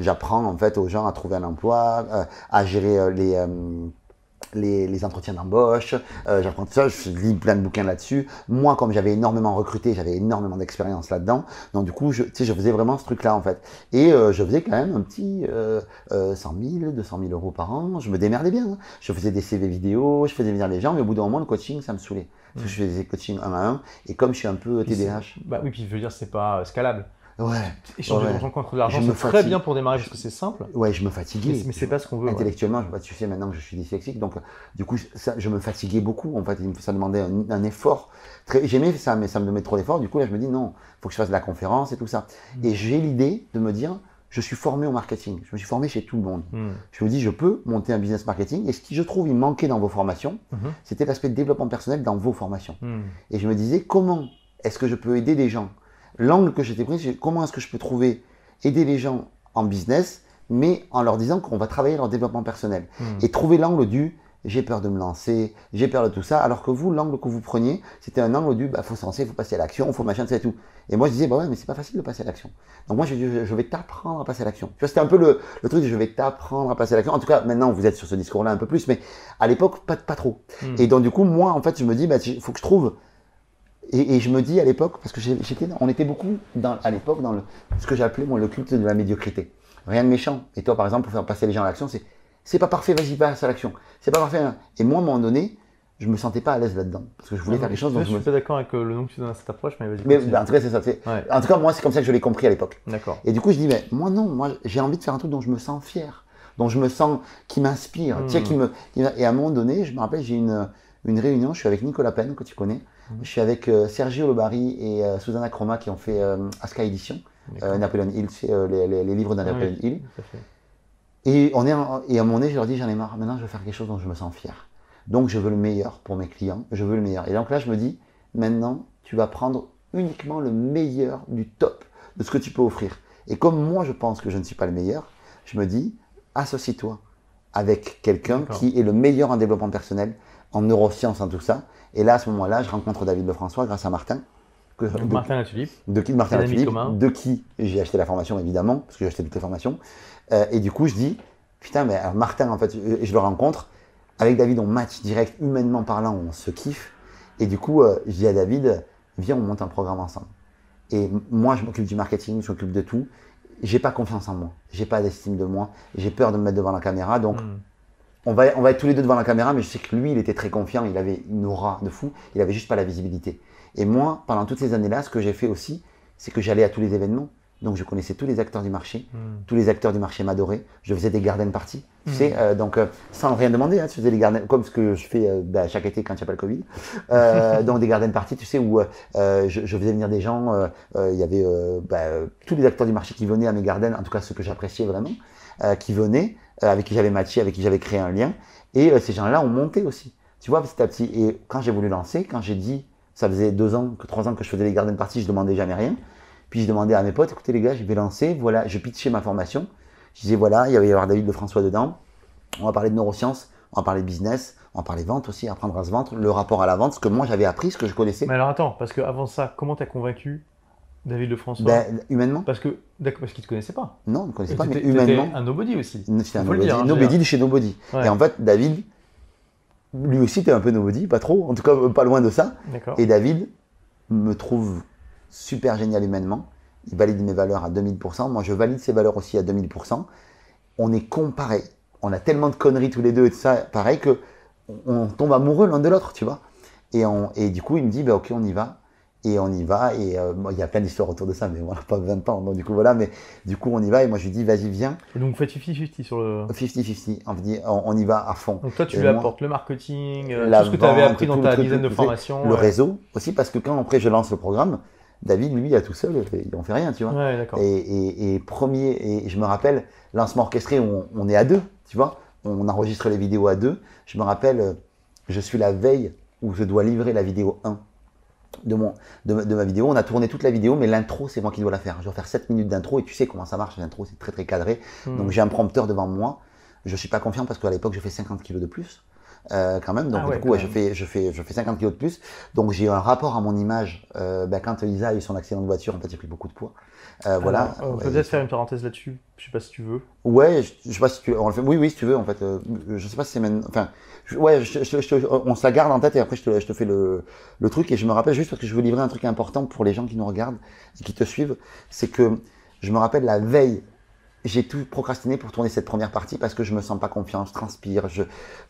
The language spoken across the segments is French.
j'apprends en fait aux gens à trouver un emploi, euh, à gérer euh, les, euh, les, les entretiens d'embauche. J'apprends tout ça, je lis plein de bouquins là-dessus. Moi, comme j'avais énormément recruté, j'avais énormément d'expérience là-dedans. Donc du coup, je, tu sais, je faisais vraiment ce truc-là en fait. Et je faisais quand même un petit euh, euh, 100 000, 200 000 euros par an. Je me démerdais bien. hein. Je faisais des CV vidéo, je faisais venir les gens, mais au bout d'un moment, le coaching, ça me saoulait. Parce que je faisais des coachings un à un. Et comme je suis un peu TDAH, Bah oui, puis je veux dire, c'est pas scalable. Ouais, Échanger Ouais. de l'argent contre de l'argent, Je me c'est très bien pour démarrer parce que c'est simple. ouais, je me fatiguais. Mais, mais c'est pas ce qu'on veut. ouais. Intellectuellement, je, bah, tu sais maintenant que je suis dyslexique, donc du coup, ça, je me fatiguais beaucoup. En fait, Il ça demandait un, un effort. J'aimais ça, mais ça me demandait trop d'efforts. Du coup, là, je me dis non, faut que je fasse de la conférence et tout ça. Mm. Et j'ai l'idée de me dire, je suis formé au marketing. Je me suis formé chez tout le monde. Hmm. Je me dis, je peux monter un business marketing. Et ce qui, je trouve, il manquait dans vos formations, Mhm. c'était l'aspect développement personnel dans vos formations. Hmm. Et je me disais, comment est-ce que je peux aider des gens L'angle que j'étais pris, c'est comment est-ce que je peux trouver, aider les gens en business, mais en leur disant qu'on va travailler leur développement personnel. Hmm. Et trouver l'angle du j'ai peur de me lancer, j'ai peur de tout ça, alors que vous, l'angle que vous preniez, c'était un angle du bah, faut se lancer, faut passer à l'action, faut machin, c'est tout. Et moi, je disais, bah ouais, mais c'est pas facile de passer à l'action. Donc moi, je, je, je vais t'apprendre à passer à l'action. Tu vois, c'était un peu le, le truc de je vais t'apprendre à passer à l'action. En tout cas, maintenant, vous êtes sur ce discours-là un peu plus, mais à l'époque, pas, pas trop. Hmm. Et donc, du coup, moi, en fait, je me dis, bah, il faut que je trouve. Et, et je me dis à l'époque, parce que j'étais, on était beaucoup dans, à l'époque dans le, ce que j'appelais moi le culte de la médiocrité. Rien de méchant. Et toi, par exemple, pour faire passer les gens à l'action, c'est, c'est pas parfait, vas-y, passe à l'action. C'est pas parfait. hein. Et moi, à un moment donné, je me sentais pas à l'aise là-dedans. Parce que je voulais Ah, faire les choses je dont suis je me... pas d'accord avec euh, le nom que tu donnes à cette approche, mais vas-y. Mais bah, en tout cas, c'est ça. c'est- Ouais, En tout cas, moi, c'est comme ça que je l'ai compris à l'époque. d'accord. Et du coup, je dis, mais moi, non, moi, j'ai envie de faire un truc dont je me sens fier, dont je me sens, qui m'inspire, Mm. tu sais, qui me, et à un moment donné, je me rappelle, j'ai une, une réunion, je suis avec Nicolas Penn, que tu connais, Je suis avec euh, Sergio Lobari et euh, Susanna Chroma qui ont fait euh, Aska Edition, Napoleon Hill, les, les- les livres de Ah Napoleon oui, Hill. Et, on est en- et à moment donné, je leur dis, j'en ai marre, maintenant, je veux faire quelque chose dont je me sens fier. Donc, je veux le meilleur pour mes clients, je veux le meilleur. Et donc là, je me dis, maintenant, tu vas prendre uniquement le meilleur du top de ce que tu peux offrir. Et comme moi, je pense que je ne suis pas le meilleur, je me dis, associe-toi avec quelqu'un qui est le meilleur en développement personnel, en neurosciences, en tout ça. Et là, à ce moment-là, je rencontre David Lefrançois grâce à Martin. Que, de- Martin Latulippe. de qui de Martin Latulippe, commun. de qui j'ai acheté la formation évidemment, parce que j'ai acheté toutes les formations. Euh, et du coup, je dis, putain, mais alors Martin, en fait, euh, je le rencontre. Avec David, on match direct, humainement parlant, on se kiffe. Et du coup, euh, je dis à David, viens, on monte un programme ensemble. Et moi, je m'occupe du marketing, je m'occupe de tout. J'ai pas confiance en moi, j'ai pas d'estime de moi, j'ai peur de me mettre devant la caméra. Donc, Hmm. On va, on va être tous les deux devant la caméra, mais je sais que lui, il était très confiant, il avait une aura de fou, il avait juste pas la visibilité. Et moi, pendant toutes ces années-là, ce que j'ai fait aussi, c'est que j'allais à tous les événements. Donc je connaissais tous les acteurs du marché, Hmm. tous les acteurs du marché m'adoraient. Je faisais des garden parties, tu Mhm. sais, euh, donc euh, sans rien demander, hein, je faisais des garden, comme ce que je fais euh, bah, chaque été quand il n'y a pas le Covid. Donc des garden parties, tu sais, où je, je faisais venir des gens, il y avait bah, tous les acteurs du marché qui venaient à mes gardens, en tout cas ceux que j'appréciais vraiment, qui venaient, avec qui j'avais matché, avec qui j'avais créé un lien. Et euh, ces gens-là ont monté aussi, tu vois, petit à petit. Et quand j'ai voulu lancer, quand j'ai dit, ça faisait deux ans, que trois ans que je faisais les garden parties, je demandais jamais rien. Puis je demandais à mes potes, écoutez les gars, je vais lancer, voilà, je pitchais ma formation. Je disais, voilà, il va y avoir David Lefrançois dedans. On va parler de neurosciences, on va parler de business, on va parler vente aussi, apprendre à se vendre, le rapport à la vente, ce que moi j'avais appris, ce que je connaissais. Mais alors attends, parce que avant ça, comment t'as convaincu David Lefrançois Ben, humainement Parce que, parce qu'il te connaissait pas. Non, on ne connaissait Et pas, mais humainement. un nobody aussi. C'était un nobody, dire, hein, nobody de chez nobody. Ouais. Et en fait, David, lui aussi, était un peu nobody, pas trop, en tout cas pas loin de ça. Et David me trouve super génial humainement. Il valide mes valeurs à 2000%. Moi, je valide ses valeurs aussi à 2000%. On est comparés. On a tellement de conneries tous les deux et tout ça, pareil que on tombe amoureux l'un de l'autre, tu vois. Et, on, et du coup, il me dit, bah, ok, on y va. Et on y va. Et euh, il y a plein d'histoires autour de ça, mais voilà, pas 20 ans. Donc, du coup, voilà. Mais du coup, on y va. Et moi, je lui dis, vas-y, viens. Et donc vous faites 50-50 sur le. 50-50. On, on, on y va à fond. Donc toi, tu Et lui moi, apportes le marketing, euh, la tout ce que tu avais appris dans ta dizaine de formations. Le ouais. réseau aussi, parce que quand après je lance le programme, David, lui, à tout seul, il en fait rien, tu vois. Ouais, et- et premier, et je me rappelle, lancement orchestré, on, on est à deux, tu vois. On enregistre les vidéos à deux. Je me rappelle, euh, je suis la veille où je dois livrer la vidéo 1 de, mon, de, ma- de ma vidéo. On a tourné toute la vidéo, mais l'intro, c'est moi qui dois la faire. Je dois faire 7 minutes d'intro et tu sais comment ça marche, l'intro, c'est très très cadré. Hmm. Donc j'ai un prompteur devant moi. Je suis pas confiant parce qu'à l'époque, je fais 50 kilos de plus. Euh, quand même. Donc Ah ouais, du coup, ouais, je même. fais, je fais, je fais 50 kilos de plus. Donc j'ai un rapport à mon image. Euh, ben, quand Isa a eu son accident de voiture, en fait, j'ai pris beaucoup de poids. Euh, voilà. Alors, on peut peut-être faire une parenthèse là-dessus. Je sais pas si tu veux. Ouais, je, je sais pas si tu, on le fait. Oui, oui, si tu veux, en fait. je sais pas si c'est maintenant. Enfin, je- ouais, je, je- je- on se la garde en tête et après je te, je te fais le, le truc et je me rappelle juste parce que je veux livrer un truc important pour les gens qui nous regardent et qui te suivent, c'est que je me rappelle la veille. J'ai tout procrastiné pour tourner cette première partie parce que je me sens pas confiant, je transpire, je,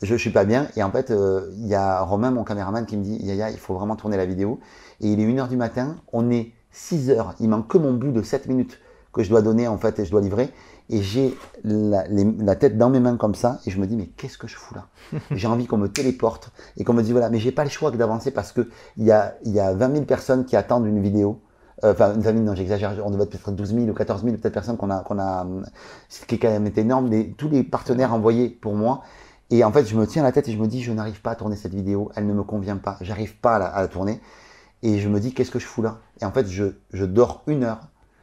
je, suis pas bien. Et en fait, euh, il y a Romain, mon caméraman, qui me dit Yaya, il faut vraiment tourner la vidéo. Et il est 1h du matin, on est 6 heures, il manque que mon bout de 7 minutes que je dois donner en fait et je dois livrer. Et j'ai la, tête dans mes mains comme ça et je me dis mais qu'est-ce que je fous là? J'ai envie qu'on me téléporte et qu'on me dise voilà mais j'ai pas le choix que d'avancer parce que il y a, y a 20 000 personnes qui attendent une vidéo. Euh, Enfin, une famille, non, j'exagère, on devait être peut-être 12 000 ou 14 000 peut-être personnes qu'on a, qu'on a, ce qui est quand même énorme, tous les partenaires envoyés pour moi. Et en fait, je me tiens la tête et je me dis, je n'arrive pas à tourner cette vidéo, elle ne me convient pas, j'arrive pas à la, à la tourner. Et je me dis, qu'est-ce que je fous là? Et en fait, je, je dors une heure,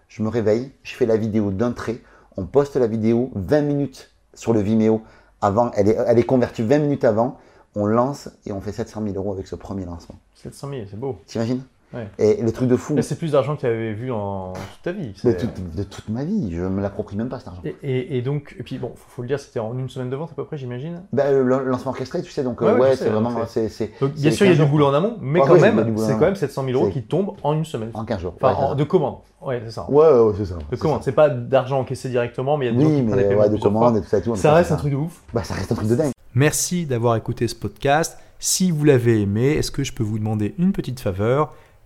je me réveille, je fais la vidéo d'un trait, on poste la vidéo 20 minutes sur le Vimeo avant, elle est, elle est convertie 20 minutes avant, on lance et on fait 700 000 euros avec ce premier lancement. 700 000, c'est beau. T'imagines? Ouais. Et le truc de fou, c'est plus d'argent que tu avais vu en toute ta vie. de toute, de toute ma vie, je me l'approprie même pas cet argent. Et, et- et donc, et puis bon, faut, faut le dire, c'était en une semaine de vente à peu près, j'imagine. Ben, le lancement orchestré, tu sais, donc Ouais, c'est donc vraiment, c'est, c'est, Donc, bien sûr, il y a 15 du jours. boulot en amont, mais quand même, c'est quand même 700 000 euros qui tombent en une semaine. en 15 jours. Enfin, Ouais, en- de commande. Ouais, c'est ça. ouais, ouais, c'est ça. De commande. C'est pas d'argent encaissé directement, mais il y a des gens Oui, qui prennent des ouais, de commandes et tout ça et tout. mais Ça reste un truc de ouf. Bah, ça reste un truc de dingue. Merci d'avoir écouté ce podcast. Si vous l'avez aimé, est-ce que je peux vous demander une petite faveur